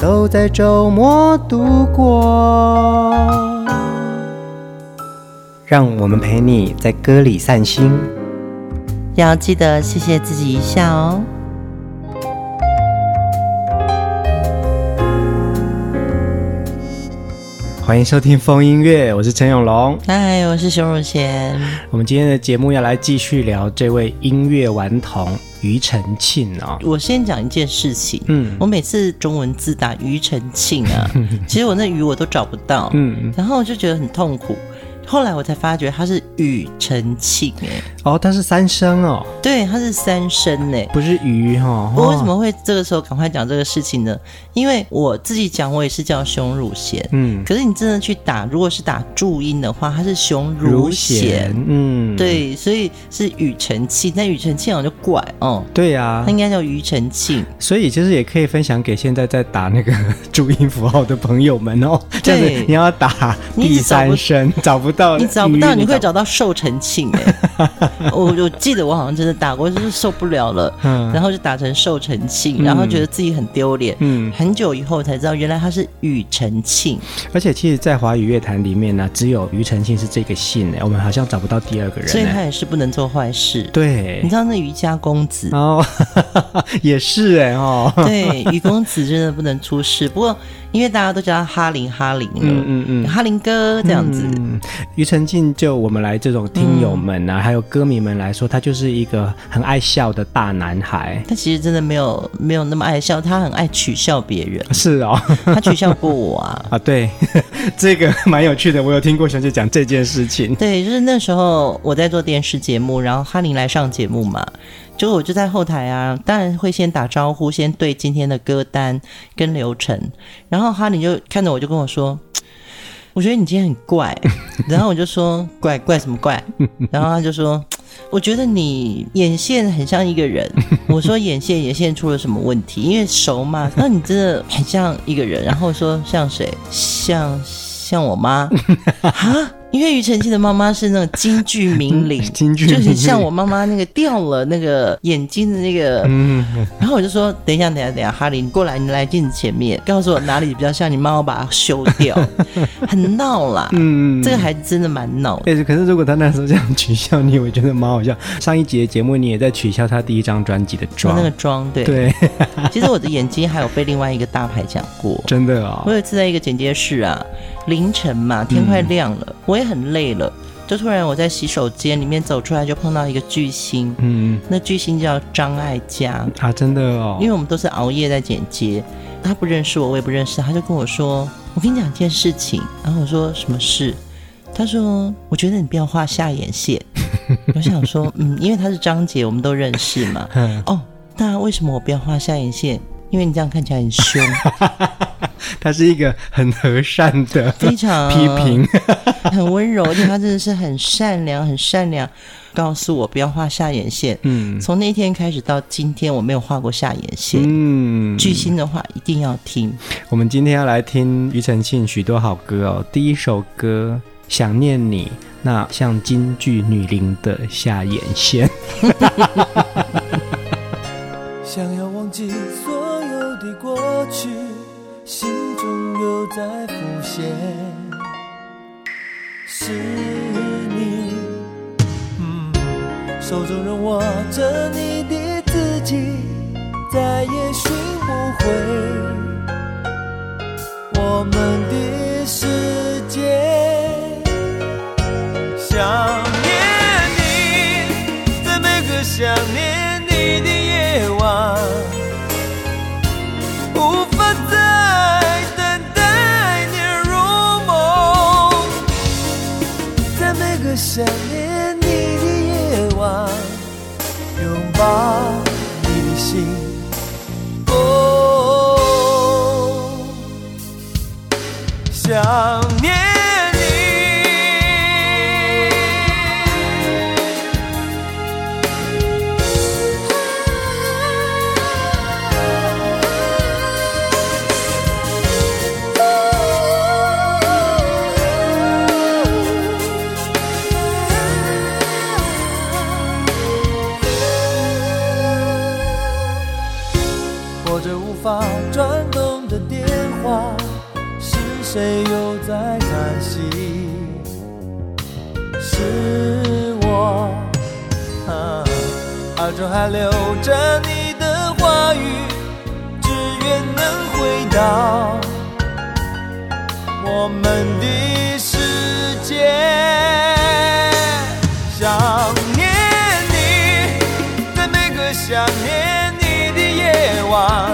都在周末度过，让我们陪你在歌里散心，要记得谢谢自己一下哦。欢迎收听风音乐，我是陈永龙，嗨，我是熊汝贤。我们今天的节目要来继续聊这位音乐顽童庾澄庆啊。我先讲一件事情，嗯，我每次中文字打庾澄庆啊，其实我那庾我都找不到，嗯，然后我就觉得很痛苦。后来我才发觉他是庾澄庆哎，哦，他是三声哦，对，他是三声哎，不是鱼哈、哦。我为什么会这个时候赶快讲这个事情呢？因为我自己讲，我也是叫熊汝贤，嗯，可是你真的去打，如果是打注音的话，它是熊汝贤，嗯，对，所以是庾澄庆，但庾澄庆好像就怪哦，对呀、啊，他应该叫庾澄庆，所以其实也可以分享给现在在打那个 注音符号的朋友们哦，这样子，你要打第三声找不到。你找不到，你会找到寿成庆哎！我我记得我好像真的打过，就是受不了了，嗯、然后就打成寿成庆，嗯、然后觉得自己很丢脸。嗯，很久以后才知道，原来他是庾澄庆。而且，其实，在华语乐坛里面呢，只有庾澄庆是这个姓哎，我们好像找不到第二个人。所以他也是不能做坏事。对，你知道那庾家公子哦，也是哎哦。对，庾公子真的不能出事。不过。因为大家都叫他哈林哈林了，嗯嗯嗯，哈林哥这样子。嗯，庾澄庆就我们来这种听友们啊，嗯、还有歌迷们来说，他就是一个很爱笑的大男孩。他其实真的没有没有那么爱笑，他很爱取笑别人。是哦，他取笑过我啊。啊，对，这个蛮有趣的，我有听过小姐讲这件事情。对，就是那时候我在做电视节目，然后哈林来上节目嘛。就我就在后台啊，当然会先打招呼，先对今天的歌单跟流程。然后哈林就看着我就跟我说：“我觉得你今天很怪。”然后我就说：“怪怪什么怪？” 然后他就说：“我觉得你眼线很像一个人。”我说：“眼线眼线出了什么问题？因为熟嘛。”那你真的很像一个人。然后说：“像谁？像像我妈？”哈。因为庾澄庆的妈妈是那种京剧名伶，京剧就是像我妈妈那个掉了那个眼睛的那个，嗯，然后我就说，等一下，等一下，等一下，哈林过来，你来镜子前面，告诉我哪里比较像你妈，我把它修掉，很闹啦，嗯，这个孩子真的蛮闹。但是，可是如果他那时候这样取笑你，我觉得蛮好笑。上一集的节目你也在取笑他第一张专辑的妆，那个妆，对对。其实我的眼睛还有被另外一个大牌讲过，真的啊、哦。我有一次在一个剪接室啊。凌晨嘛，天快亮了，嗯、我也很累了，就突然我在洗手间里面走出来，就碰到一个巨星，嗯，那巨星叫张艾嘉。啊，真的哦，因为我们都是熬夜在剪接，他不认识我，我也不认识他，他就跟我说，我跟你讲一件事情，然后我说什么事？他说，我觉得你不要画下眼线，我想说，嗯，因为他是张杰，我们都认识嘛，哦，那为什么我不要画下眼线？因为你这样看起来很凶，他是一个很和善的，非常批评，很温柔，而且他真的是很善良，很善良。告诉我不要画下眼线。嗯，从那一天开始到今天，我没有画过下眼线。嗯，巨星的话一定要听。我们今天要来听庾澄庆许多好歌哦。第一首歌《想念你》，那像京剧女伶的下眼线。想要忘记所有的过去，心中又在浮现。是你，嗯，手中仍握着你的字迹，再也寻不回想念你的夜晚，拥抱你的心。哦，想手还留着你的话语，只愿能回到我们的世界。想念你，在每个想念你的夜晚，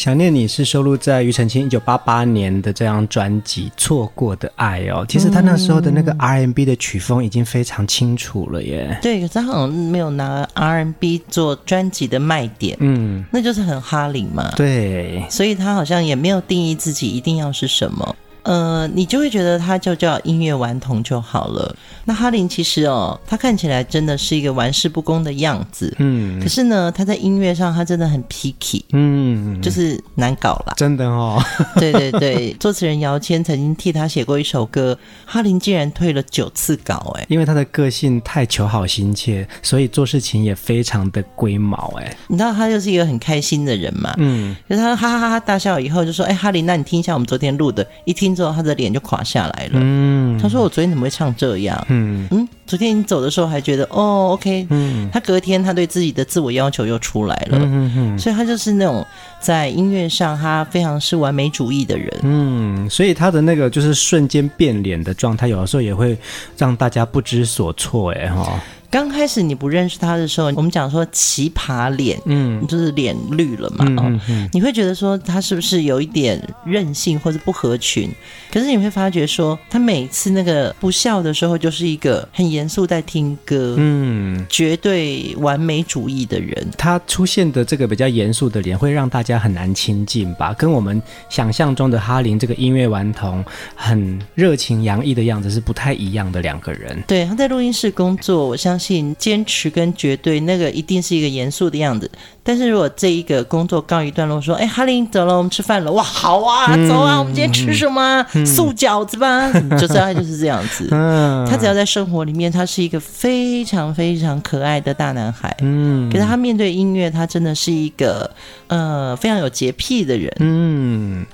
想念你是收录在庾澄庆一九八八年的这张专辑《错过的爱》哦。其实他那时候的那个 R&B 的曲风已经非常清楚了耶。对，可是他好像没有拿 R&B 做专辑的卖点，嗯，那就是很哈林嘛。对，所以他好像也没有定义自己一定要是什么。呃，你就会觉得他就叫音乐顽童就好了。那哈林其实哦，他看起来真的是一个玩世不恭的样子，嗯。可是呢，他在音乐上他真的很 picky，嗯，就是难搞啦。真的哦，对对对，作词人姚谦曾经替他写过一首歌，哈林竟然退了九次稿，哎，因为他的个性太求好心切，所以做事情也非常的龟毛，哎，你知道他就是一个很开心的人嘛，嗯，就是他哈哈哈哈大笑以后就说，哎，哈林，那你听一下我们昨天录的，一听之后他的脸就垮下来了，嗯，他说我昨天怎么会唱这样？嗯。嗯，昨天你走的时候还觉得哦，OK，嗯。他隔天他对自己的自我要求又出来了，嗯嗯所以他就是那种在音乐上他非常是完美主义的人。嗯，所以他的那个就是瞬间变脸的状态，有的时候也会让大家不知所措，哎哈，刚开始你不认识他的时候，我们讲说奇葩脸，嗯就是脸绿了嘛，嗯哦嗯嗯你会觉得说他是不是有一点任性或者不合群？可是你会发觉说，他每次那个不笑的时候，就是一个很严肃在听歌，嗯。绝对完美主义的人。他出现的这个比较严肃的脸，会让大家很难亲近吧？跟我们想象中的哈林这个音乐顽童很热情洋溢的样子是不太一样的两个人。对，他在录音室工作，我相信坚持跟绝对那个一定是一个严肃的样子。但是如果这一个工作告一段落，说：“哎，哈林，走了，我们吃饭了。”哇，好啊，走啊，我们今天吃什么？素饺子吧，就知道他就是这样子。嗯，他只要在生活里面，他是一个非常非常可爱的大男孩。嗯可是他面对音乐，他真的是一个呃非常有洁癖的人。嗯，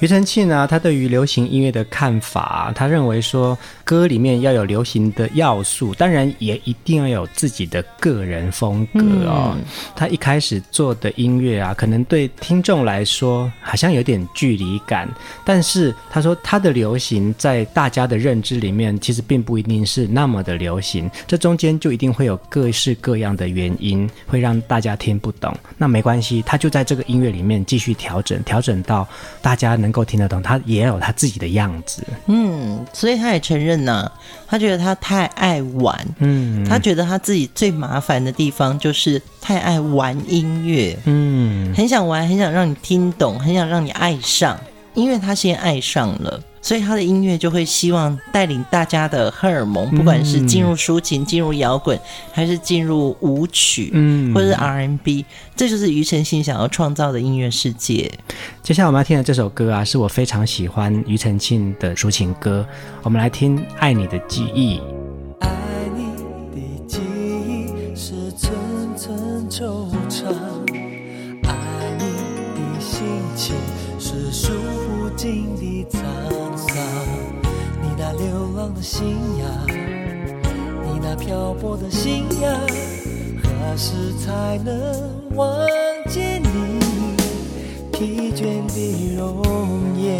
庾澄庆呢，他对于流行音乐的看法，他认为说，歌里面要有流行的要素，当然也一定要有自己的个人风格哦。嗯、他一开始做的音乐啊，可能对听众来说好像有点距离感，但是他说他的流行在大家的认知里面，其实并不一定是那么的流行，这中间就一定会有各式各样的原因，会让大家听不懂。那没关系，他就在这个音乐里面继续调整，调整到大家能够听得懂，他也有他自己的样子。嗯，所以他也承认呢、啊，他觉得他太爱玩，嗯，他觉得他自己最麻烦的地方就是太爱玩音乐，嗯，很想玩，很想让你听懂，很想让你爱上，因为他先爱上了。所以他的音乐就会希望带领大家的荷尔蒙，不管是进入抒情、进入摇滚，还是进入舞曲，嗯，或者是 R&B，这就是庾澄庆想要创造的音乐世界。接下来我们要听的这首歌啊，是我非常喜欢庾澄庆的抒情歌，我们来听《爱你的记忆》。那漂泊的心呀，何时才能望见你疲倦的容颜？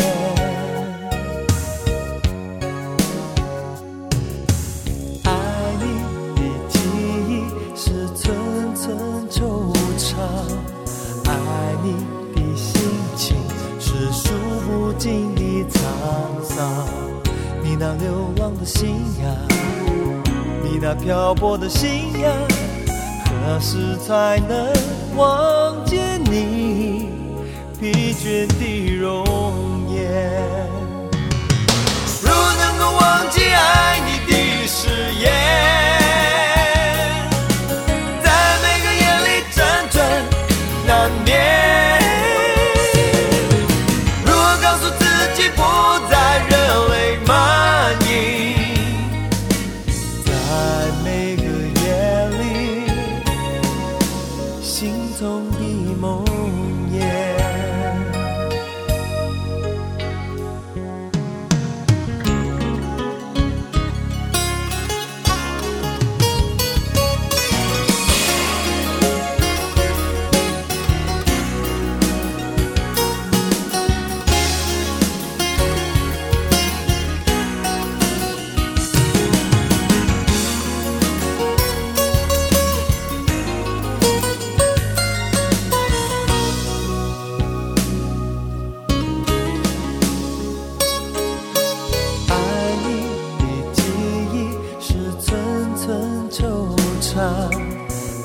爱你的记忆是寸寸惆怅，爱你的心情是数不尽的沧桑。你那流浪的心呀，那漂泊的心呀，何时才能望见你疲倦的容颜？如能够忘记爱你的誓言。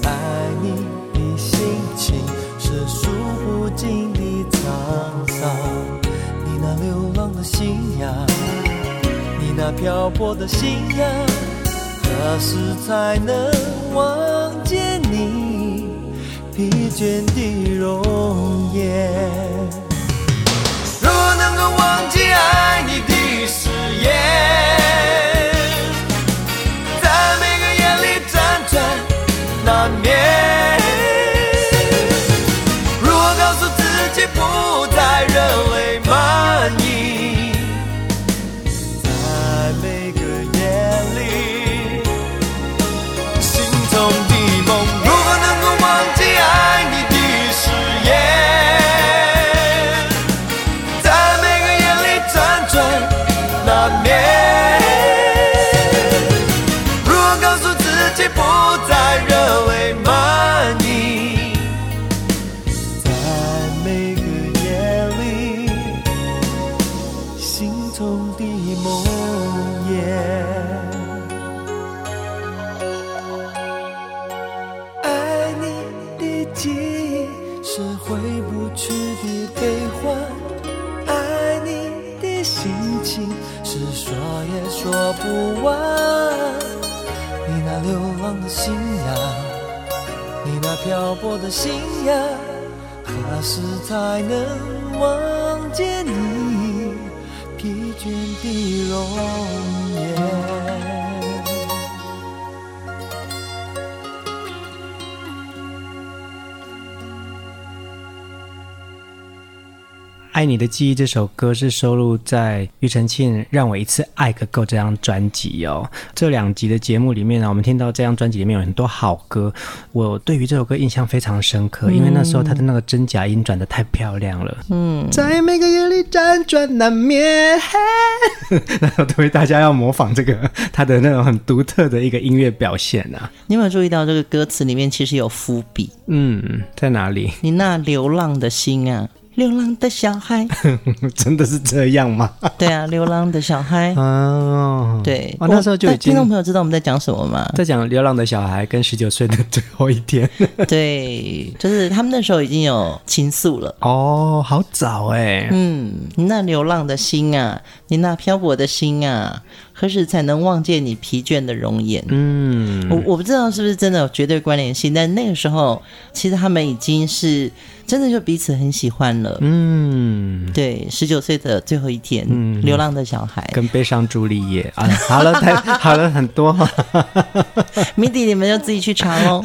爱你的心情是数不尽的沧桑。你那流浪的心呀，你那漂泊的心呀，何时才能望见你疲倦的容颜？如果能够忘记爱你的誓言。难免。漂泊的心呀何时才能望见你疲倦的容颜。爱你的记忆》这首歌是收录在庾澄庆《让我一次爱个够》这张专辑哦。这两集的节目里面呢，我们听到这张专辑里面有很多好歌。我对于这首歌印象非常深刻，因为那时候他的那个真假音转的太漂亮了。嗯，在每个夜里辗转难眠，然后对大家要模仿这个他的那种很独特的一个音乐表现啊。你有没有注意到这个歌词里面其实有伏笔？嗯，在哪里？你那流浪的心啊。流浪的小孩，真的是这样吗？对啊，流浪的小孩。哦，对，我那时候就已经。听众朋友知道我们在讲什么吗？在讲流浪的小孩跟十九岁的最后一天。对，就是他们那时候已经有情愫了。哦，好早哎。嗯，你那流浪的心啊，你那漂泊的心啊。何时才能望见你疲倦的容颜？嗯，我我不知道是不是真的有绝对关联性，但那个时候其实他们已经是真的就彼此很喜欢了。嗯，对，十九岁的最后一天，嗯，流浪的小孩跟悲伤朱丽叶啊，好了，太 好了很多。谜底你们就自己去查喽。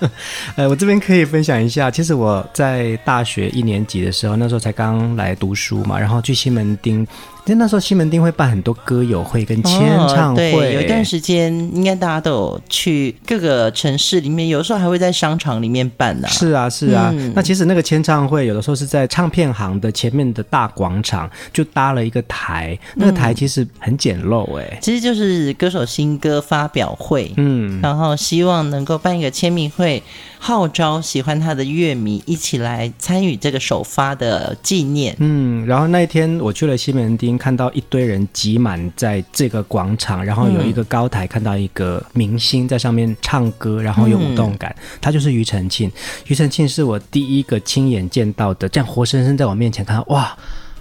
呃，我这边可以分享一下，其实我在大学一年级的时候，那时候才刚来读书嘛，然后去西门町。其实那时候西门町会办很多歌友会跟签唱会，哦，对，有一段时间应该大家都有去各个城市里面，有时候还会在商场里面办的，啊。是啊，是啊。嗯、那其实那个签唱会有的时候是在唱片行的前面的大广场，就搭了一个台，那个台其实很简陋哎，欸嗯，其实就是歌手新歌发表会，嗯，然后希望能够办一个签名会。号召喜欢他的乐迷一起来参与这个首发的纪念。嗯，然后那一天我去了西门町，看到一堆人挤满在这个广场，然后有一个高台，看到一个明星在上面唱歌，然后有舞动感。他就是庾澄庆，庾澄庆是我第一个亲眼见到的，这样活生生在我面前看，哇！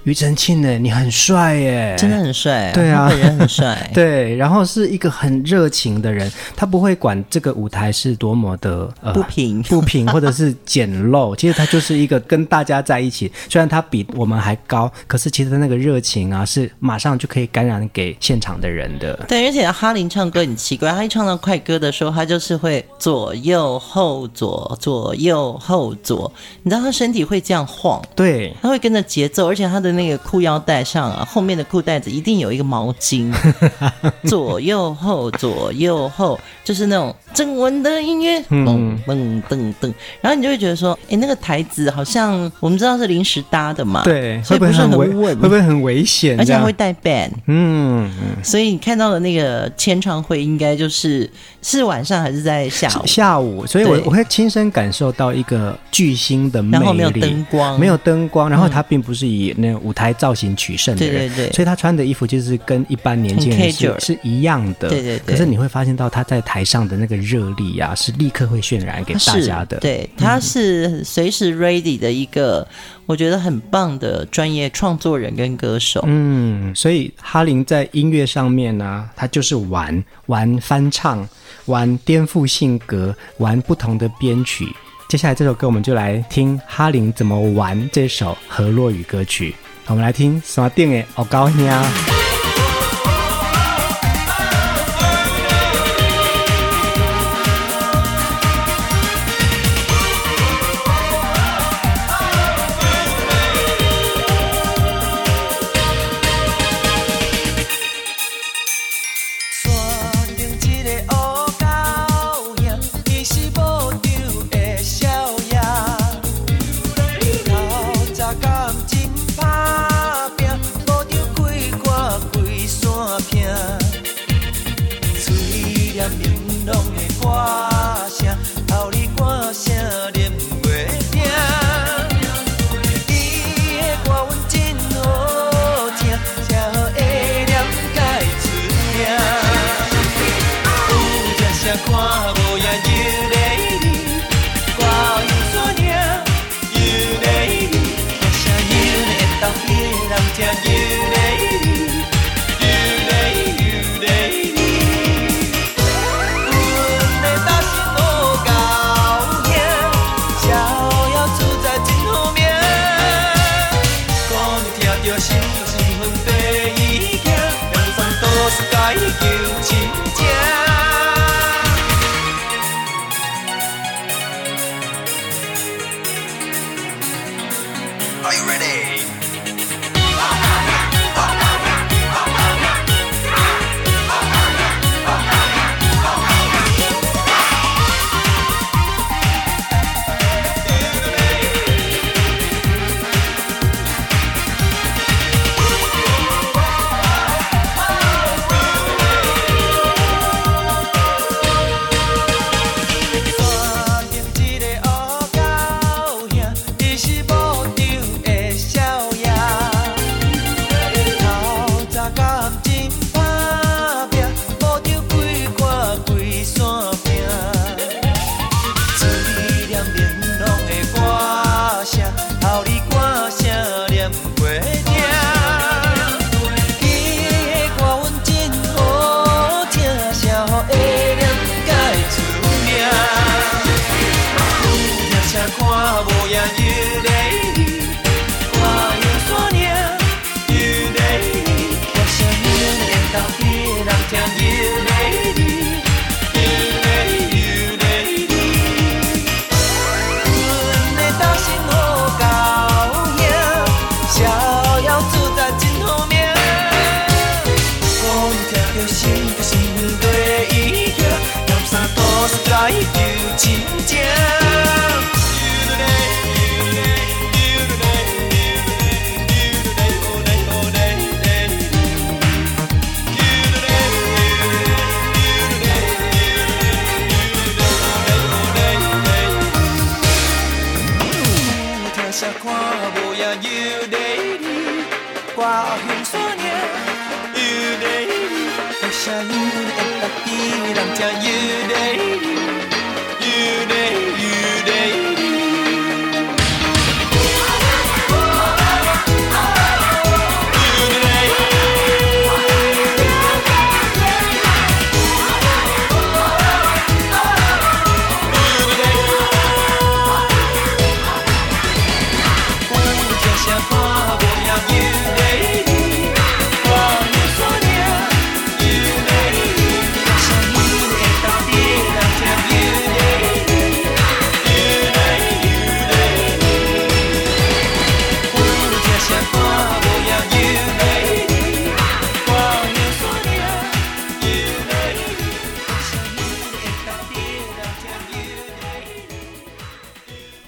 庾澄庆呢？你很帅耶，真的很帅，对啊，本人很帅，对，然后是一个很热情的人，他不会管这个舞台是多么的呃不平 不平或者是简陋，其实他就是一个跟大家在一起，虽然他比我们还高，可是其实那个热情啊是马上就可以感染给现场的人的。对，而且哈林唱歌很奇怪，他一唱到快歌的时候，他就是会左右后左左右后左，你知道他身体会这样晃，对，他会跟着节奏，而且他的。那个裤腰带上啊，后面的裤带子一定有一个毛巾，左右后，左右后，就是那种正文的音乐，噔噔噔噔，然后你就会觉得说，哎，那个台子好像我们知道是临时搭的嘛，对，所以不是很稳，会不会很危险？而且还会带 band，嗯，所以你看到的那个签唱会应该就是是晚上还是在下午？下午，所以我我会亲身感受到一个巨星的魅力，然后没有灯光，没有灯光，然后他并不是以那种。舞台造型取胜的人，对对对，所以他穿的衣服就是跟一般年轻人是是一样的，对对对。可是你会发现到他在台上的那个热力啊，是立刻会渲染给大家的。对，他是随时 ready 的一个，我觉得很棒的专业创作人跟歌手。嗯，所以哈林在音乐上面呢、啊，他就是玩玩翻唱，玩颠覆性格，玩不同的编曲。接下来这首歌，我们就来听哈林怎么玩这首《河洛语》歌曲。我们来听山顶的黑狗兄。真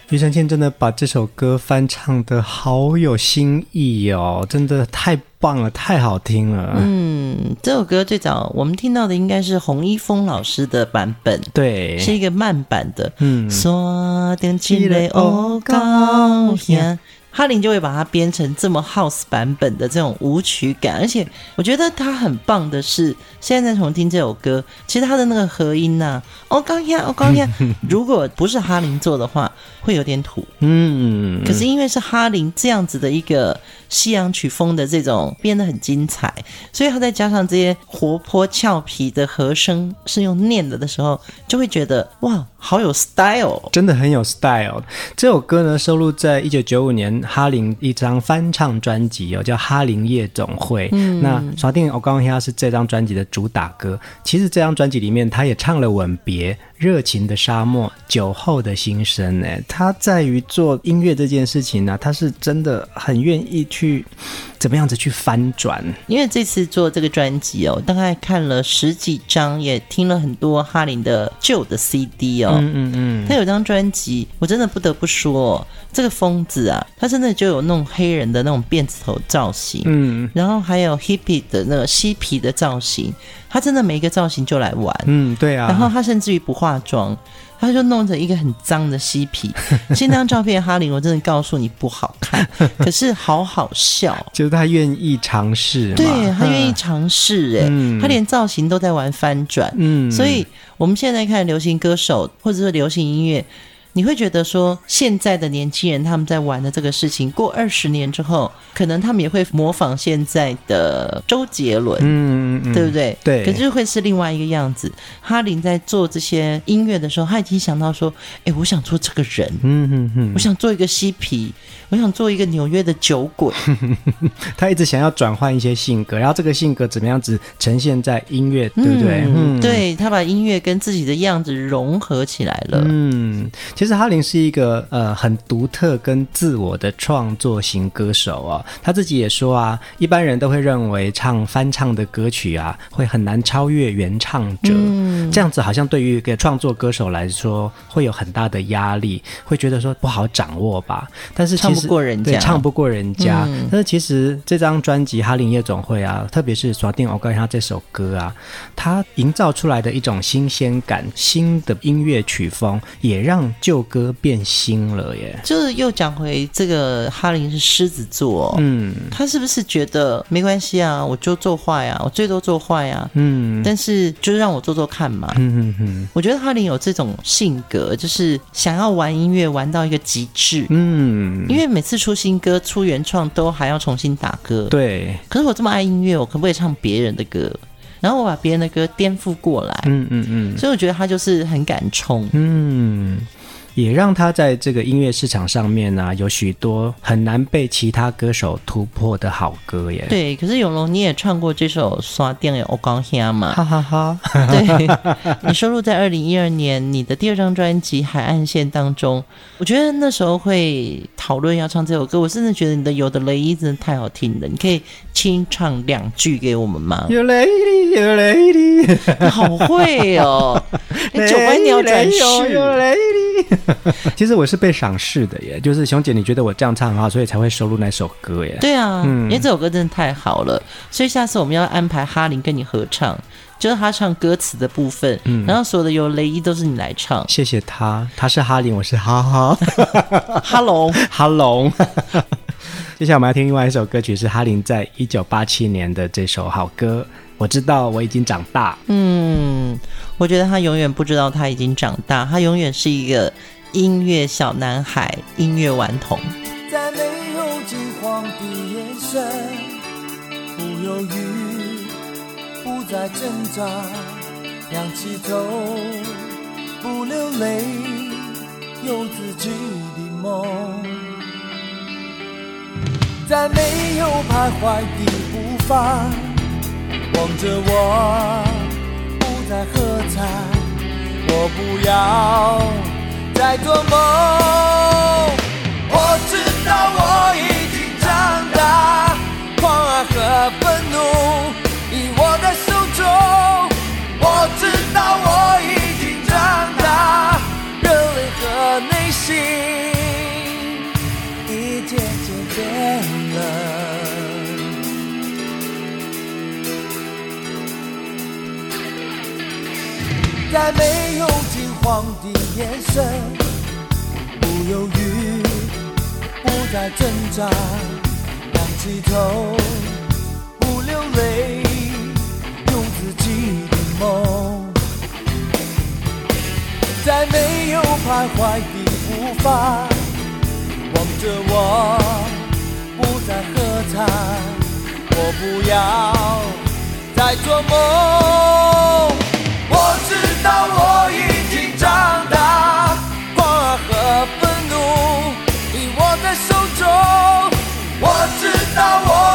庾澄庆真的把这首歌翻唱的好有新意哦，真的太棒了，太好听了。嗯，这首歌最早我们听到的应该是洪一峰老师的版本，对，是一个慢版的。嗯，锁定起来哦，高兴。哈林就会把它编成这么 house 版本的这种舞曲感，而且我觉得他很棒的是，现在在重听这首歌，其实他的那个和音呐、啊，哦高呀，哦高呀，如果不是哈林做的话，会有点土。嗯，可是因为是哈林这样子的一个西洋曲风的这种编得很精彩，所以他再加上这些活泼俏皮的和声是用念的的时候，就会觉得哇，好有 style，真的很有 style。这首歌呢，收录在一九九五年哈林一张翻唱专辑哦，叫《哈林夜总会》。嗯，那《刷定我刚刚听是这张专辑的主打歌。其实这张专辑里面，他也唱了《吻别》。热情的沙漠，酒后的心声，哎，他在于做音乐这件事情呢、啊，他是真的很愿意去怎么样子去翻转。因为这次做这个专辑哦，大概看了十几张，也听了很多哈林的旧的 CD 哦，嗯嗯嗯，他有张专辑，我真的不得不说，这个疯子啊，他真的就有那种黑人的那种辫子头造型，嗯，然后还有 hippie 的那个嬉皮的造型。他真的每一个造型就来玩，嗯，对啊。然后他甚至于不化妆，他就弄着一个很脏的嬉皮。其实那张照片，哈林，我真的告诉你不好看，可是好好笑。就是他愿意尝试，对，他愿意尝试，哎、嗯，他连造型都在玩翻转，嗯。所以我们现在看流行歌手或者是流行音乐。你会觉得说，现在的年轻人他们在玩的这个事情，过二十年之后，可能他们也会模仿现在的周杰伦，嗯，嗯，对不对？对。可是会是另外一个样子。哈林在做这些音乐的时候，他已经想到说，哎，我想做这个人，嗯嗯嗯，我想做一个嬉皮，我想做一个纽约的酒鬼。他一直想要转换一些性格，然后这个性格怎么样子呈现在音乐，对不对？嗯，对，他把音乐跟自己的样子融合起来了。嗯，其实哈林是一个呃很独特跟自我的创作型歌手啊、哦。他自己也说啊，一般人都会认为唱翻唱的歌曲啊会很难超越原唱者，嗯、这样子好像对于一个创作歌手来说会有很大的压力，会觉得说不好掌握吧。但是其实唱不过人家，对，唱不过人家。嗯、但是其实这张专辑《哈林夜总会》啊，特别是锁定我刚才他这首歌啊，他营造出来的一种新鲜感、新的音乐曲风，也让。旧歌变新了耶，就是又讲回这个哈林是狮子座，嗯，他是不是觉得没关系啊？我就做坏啊，我最多做坏啊，嗯，但是就是让我做做看嘛，嗯嗯嗯，我觉得哈林有这种性格，就是想要玩音乐玩到一个极致，嗯，因为每次出新歌、出原创都还要重新打歌，对。可是我这么爱音乐，我可不可以唱别人的歌？然后我把别人的歌颠覆过来，嗯嗯嗯，所以我觉得他就是很敢冲，嗯。也让他在这个音乐市场上面呢、啊，有许多很难被其他歌手突破的好歌耶。对，可是永龙你也唱过这首《刷电的欧光兄》嘛？哈哈哈。对，你收录在二零一二年你的第二张专辑《海岸线》当中。我觉得那时候会讨论要唱这首歌，我甚至觉得你的《有的雷伊》真的太好听了。你可以清唱两句给我们吗？有雷伊，有雷伊，你好会哦！你九弯鸟转世，有雷伊。其实我是被赏识的耶，就是熊姐，你觉得我这样唱很好，所以才会收录那首歌耶。对啊，嗯，因为这首歌真的太好了，所以下次我们要安排哈林跟你合唱，就是他唱歌词的部分，嗯，然后所有的有雷伊都是你来唱。谢谢他，他是哈林，我是哈哈，哈龙，哈龙。接下来我们要听另外一首歌曲，是哈林在一九八七年的这首好歌。我知道我已经长大。嗯，我觉得他永远不知道他已经长大，他永远是一个音乐小男孩，音乐顽童。在没有惊慌的眼神，不犹豫，不再挣扎，仰起头，不流泪，有自己的梦。在没有徘徊的步伐。望着我，不再喝彩，我不要在做梦。我知道我已经长大，狂爱和愤怒已握在手中。我知道我已经长大，热泪和内心已渐渐变了。在没有惊慌的眼神，在挣扎，仰起头，不流泪，用自己的梦。在没有徘徊的步伐，望着我，不再喝彩，我不要再做梦。我知道我已经长大，让我。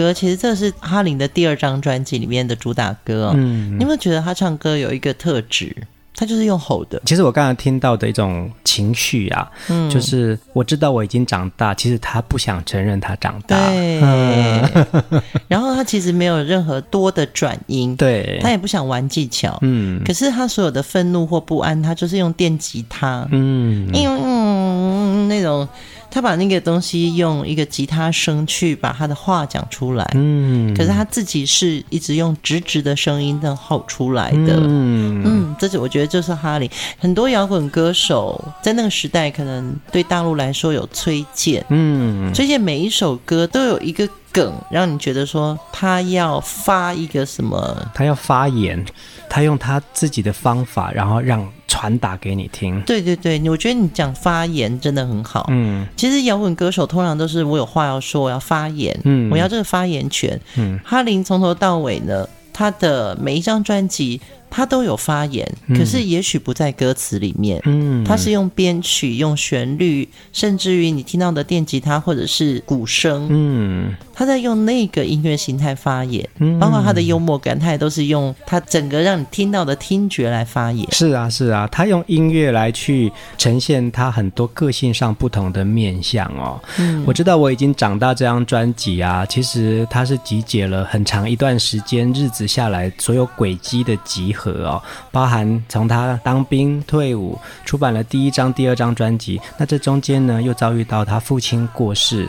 歌其实这是哈林的第二张专辑里面的主打歌哦。嗯，你有没有觉得他唱歌有一个特质？他就是用吼的。其实我刚才听到的一种情绪啊，嗯，就是我知道我已经长大，其实他不想承认他长大。对，嗯、然后他其实没有任何多的转音，对，他也不想玩技巧，嗯。可是他所有的愤怒或不安，他就是用电吉他，嗯嗯嗯，那种。他把那个东西用一个吉他声去把他的话讲出来，嗯，可是他自己是一直用直直的声音在吼出来的，嗯。嗯，这是我觉得就是哈林。很多摇滚歌手在那个时代，可能对大陆来说有崔健，嗯，崔健每一首歌都有一个梗，让你觉得说他要发一个什么，他要发言，他用他自己的方法，然后让。传达给你听，对对对，我觉得你讲发言真的很好。嗯，其实摇滚歌手通常都是我有话要说，我要发言，嗯，我要这个发言权。嗯，哈林从头到尾呢，他的每一张专辑。他都有发言，可是也许不在歌词里面。嗯，他是用编曲、用旋律，甚至于你听到的电吉他或者是鼓声。嗯，他在用那个音乐形态发言，嗯，包括他的幽默感，他也都是用他整个让你听到的听觉来发言。是啊，是啊，他用音乐来去呈现他很多个性上不同的面相哦。嗯，我知道我已经长大这张专辑啊，其实它是集结了很长一段时间日子下来所有轨迹的集合。和哦，包含从他当兵退伍，出版了第一张、第二张专辑，那这中间呢，又遭遇到他父亲过世。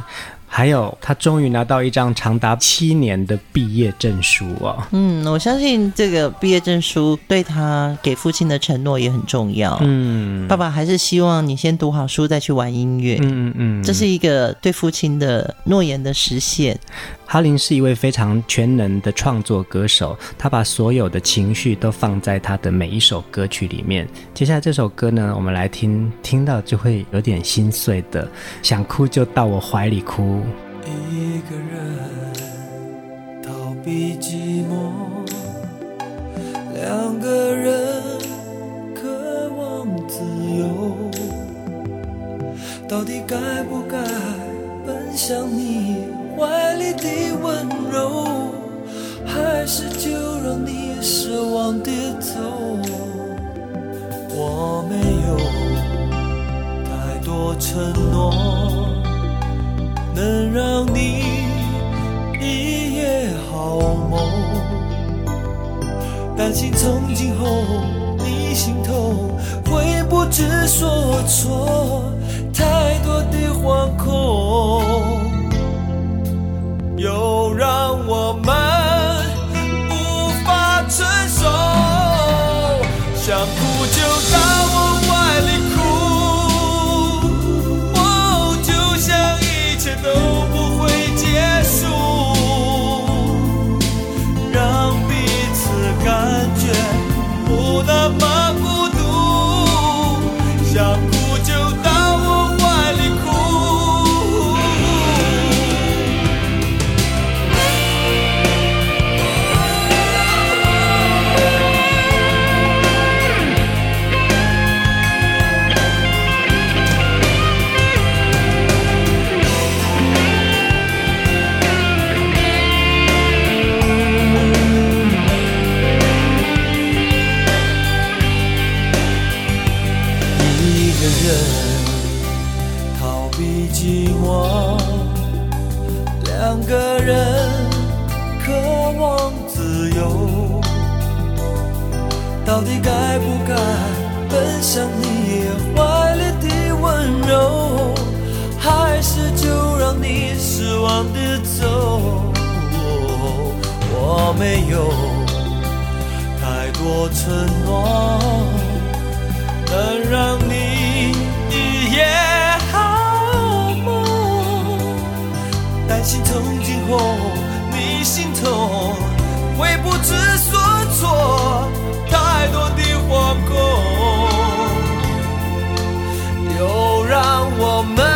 还有，他终于拿到一张长达七年的毕业证书哦。嗯，我相信这个毕业证书对他给父亲的承诺也很重要。嗯，爸爸还是希望你先读好书再去玩音乐。嗯嗯嗯，这是一个对父亲的诺言的实现。哈林是一位非常全能的创作歌手，他把所有的情绪都放在他的每一首歌曲里面。接下来这首歌呢，我们来听，听到就会有点心碎的，想哭就到我怀里哭。一个人逃避寂寞，两个人渴望自由，到底该不该奔向你？怀里的温柔，还是就让你失望低头？我没有太多承诺，能让你一夜好梦。担心从今后你心头，会不知所措，太多的惶恐。人逃避寂寞，两个人渴望自由，到底该不该奔向你怀里的温柔？还是就让你失望的走？我没有太多承诺能让你。心痛今后你心头会不知所措太多的惶恐又让我们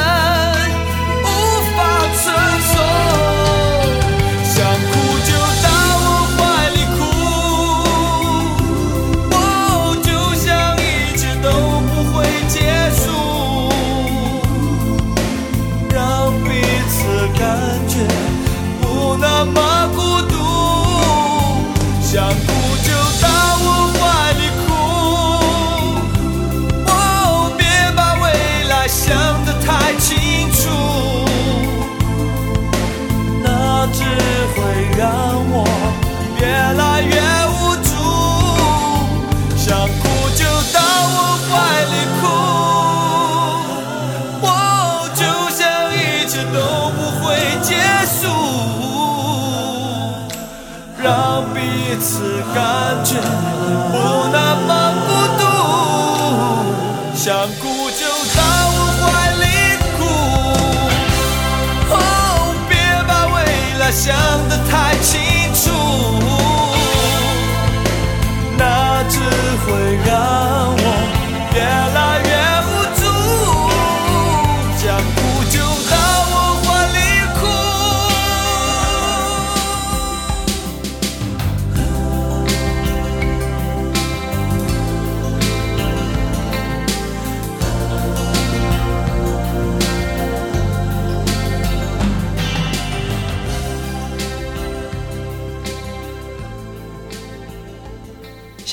每次感觉不那么孤独，想哭就在我怀里哭。哦，别把未来想得太清楚，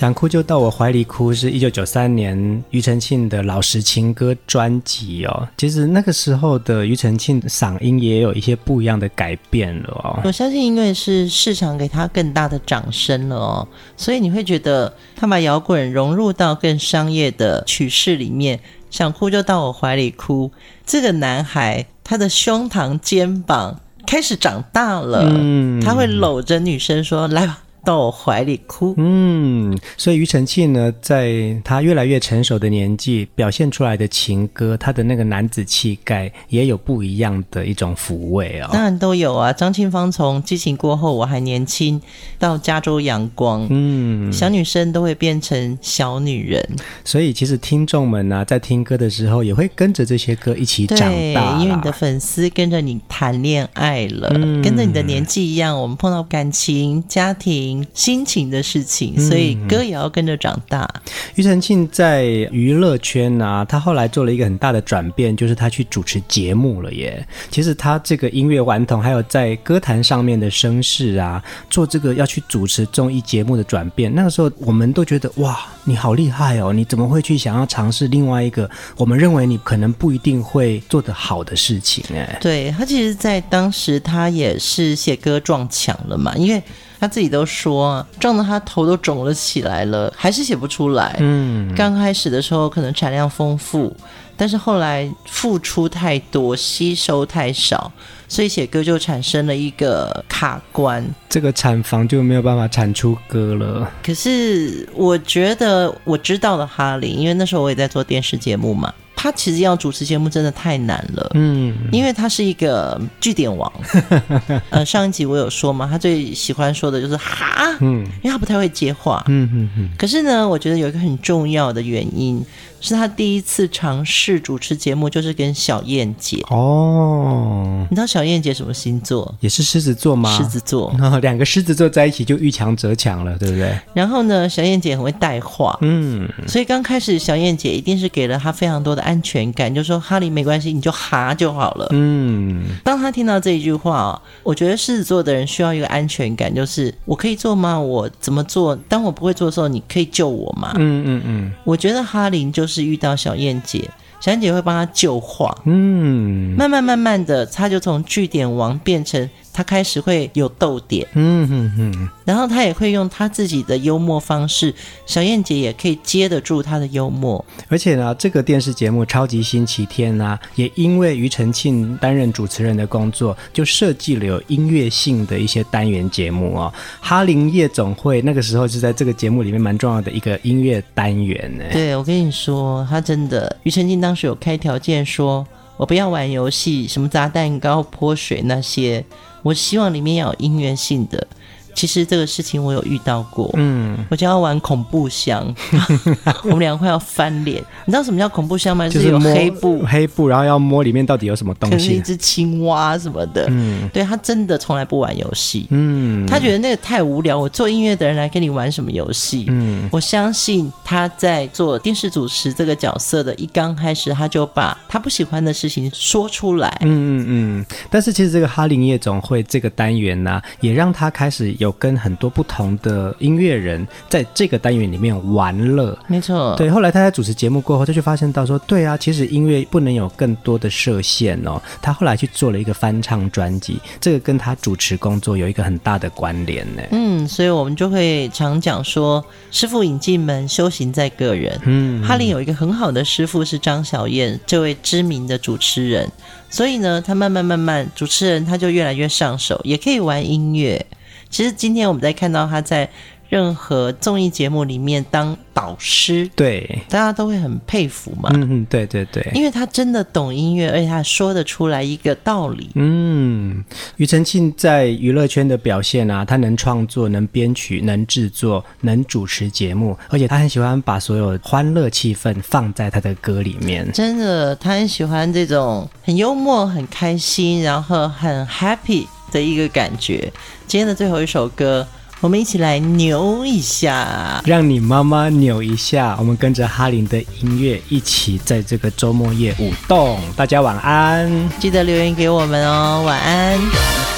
想哭就到我怀里哭，是一九九三年庾澄庆的老实情歌专辑哦。其实那个时候的庾澄庆嗓音也有一些不一样的改变了哦。我相信，因为是市场给他更大的掌声了哦，所以你会觉得他把摇滚融入到更商业的曲式里面。想哭就到我怀里哭，这个男孩他的胸膛肩膀开始长大了，嗯，他会搂着女生说：“来吧。”到我怀里哭，嗯，所以庾澄庆呢，在他越来越成熟的年纪，表现出来的情歌，他的那个男子气概也有不一样的一种抚慰哦。当然都有啊，张清芳从激情过后我还年轻到加州阳光，嗯，小女生都会变成小女人。所以其实听众们呢、啊，在听歌的时候，也会跟着这些歌一起长大，因为你的粉丝跟着你谈恋爱了，嗯、跟着你的年纪一样，我们碰到感情、家庭。心情的事情，所以歌也要跟着长大。庾澄庆在娱乐圈啊，他后来做了一个很大的转变，就是他去主持节目了耶。其实他这个音乐顽童，还有在歌坛上面的声势啊，做这个要去主持综艺节目的转变，那个时候我们都觉得哇，你好厉害哦！你怎么会去想要尝试另外一个我们认为你可能不一定会做得好的事情？哎，对，他其实，在当时他也是写歌撞墙了嘛，因为。他自己都说，撞得他头都肿了起来了，还是写不出来。嗯，刚开始的时候可能产量丰富，但是后来付出太多，吸收太少，所以写歌就产生了一个卡关。这个产房就没有办法产出歌了。可是我觉得我知道了哈林，因为那时候我也在做电视节目嘛。他其实要主持节目真的太难了，嗯，因为他是一个据点王。呃，上一集我有说嘛，他最喜欢说的就是哈，嗯，因为他不太会接话，嗯嗯嗯。可是呢，我觉得有一个很重要的原因。是他第一次尝试主持节目，就是跟小燕姐哦。你知道小燕姐什么星座？也是狮子座吗？狮子座，然 后两个狮子座在一起就遇强则强了，对不对？然后呢，小燕姐很会带话，嗯，所以刚开始小燕姐一定是给了他非常多的安全感，就说哈林没关系，你就哈就好了，嗯。当他听到这一句话，我觉得狮子座的人需要一个安全感，就是我可以做吗？我怎么做？当我不会做的时候，你可以救我吗？嗯嗯嗯。我觉得哈林就是。是遇到小燕姐，小燕姐会帮他救话，嗯，慢慢慢慢的，他就从据点王变成。他开始会有逗点，嗯哼哼，然后他也会用他自己的幽默方式，小燕姐也可以接得住他的幽默。而且呢，这个电视节目《超级星期天》啊，也因为庾澄庆担任主持人的工作，就设计了有音乐性的一些单元节目哦。哈林夜总会那个时候是在这个节目里面蛮重要的一个音乐单元呢。对，我跟你说，他真的，庾澄庆当时有开条件说，我不要玩游戏，什么砸蛋糕、泼水那些。我希望里面要有音乐性的。其实这个事情我有遇到过，嗯，我就要玩恐怖箱，我们两个快要翻脸。你知道什么叫恐怖箱吗？就是有黑布，黑布，然后要摸里面到底有什么东西，可是一只青蛙什么的。嗯，对，他真的从来不玩游戏，嗯，他觉得那个太无聊。我做音乐的人来跟你玩什么游戏？嗯，我相信他在做电视主持这个角色的一刚开始，他就把他不喜欢的事情说出来。嗯嗯嗯。但是其实这个哈林夜总会这个单元呢、啊，也让他开始。有跟很多不同的音乐人在这个单元里面玩乐，没错。对，后来他在主持节目过后，他就发现到说，对啊，其实音乐不能有更多的设限哦。他后来去做了一个翻唱专辑，这个跟他主持工作有一个很大的关联呢。嗯，所以我们就会常讲说，师傅引进门，修行在个人。嗯，哈林有一个很好的师傅是张小燕，这位知名的主持人，所以呢，他慢慢慢慢，主持人他就越来越上手，也可以玩音乐。其实今天我们在看到他在。任何综艺节目里面当导师，对，大家都会很佩服嘛。嗯嗯，对对对，因为他真的懂音乐，而且他说得出来一个道理。嗯，庾澄庆在娱乐圈的表现啊，他能创作、能编曲、能制作、能主持节目，而且他很喜欢把所有欢乐气氛放在他的歌里面。真的，他很喜欢这种很幽默、很开心，然后很 happy 的一个感觉。今天的最后一首歌。我们一起来扭一下，让你妈妈扭一下。我们跟着哈林的音乐，一起在这个周末夜舞动。大家晚安，记得留言给我们哦。晚安。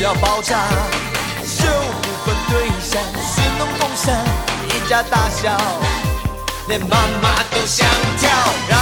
要爆炸。就不分对象，是能共享一家大小，连妈妈都想跳，让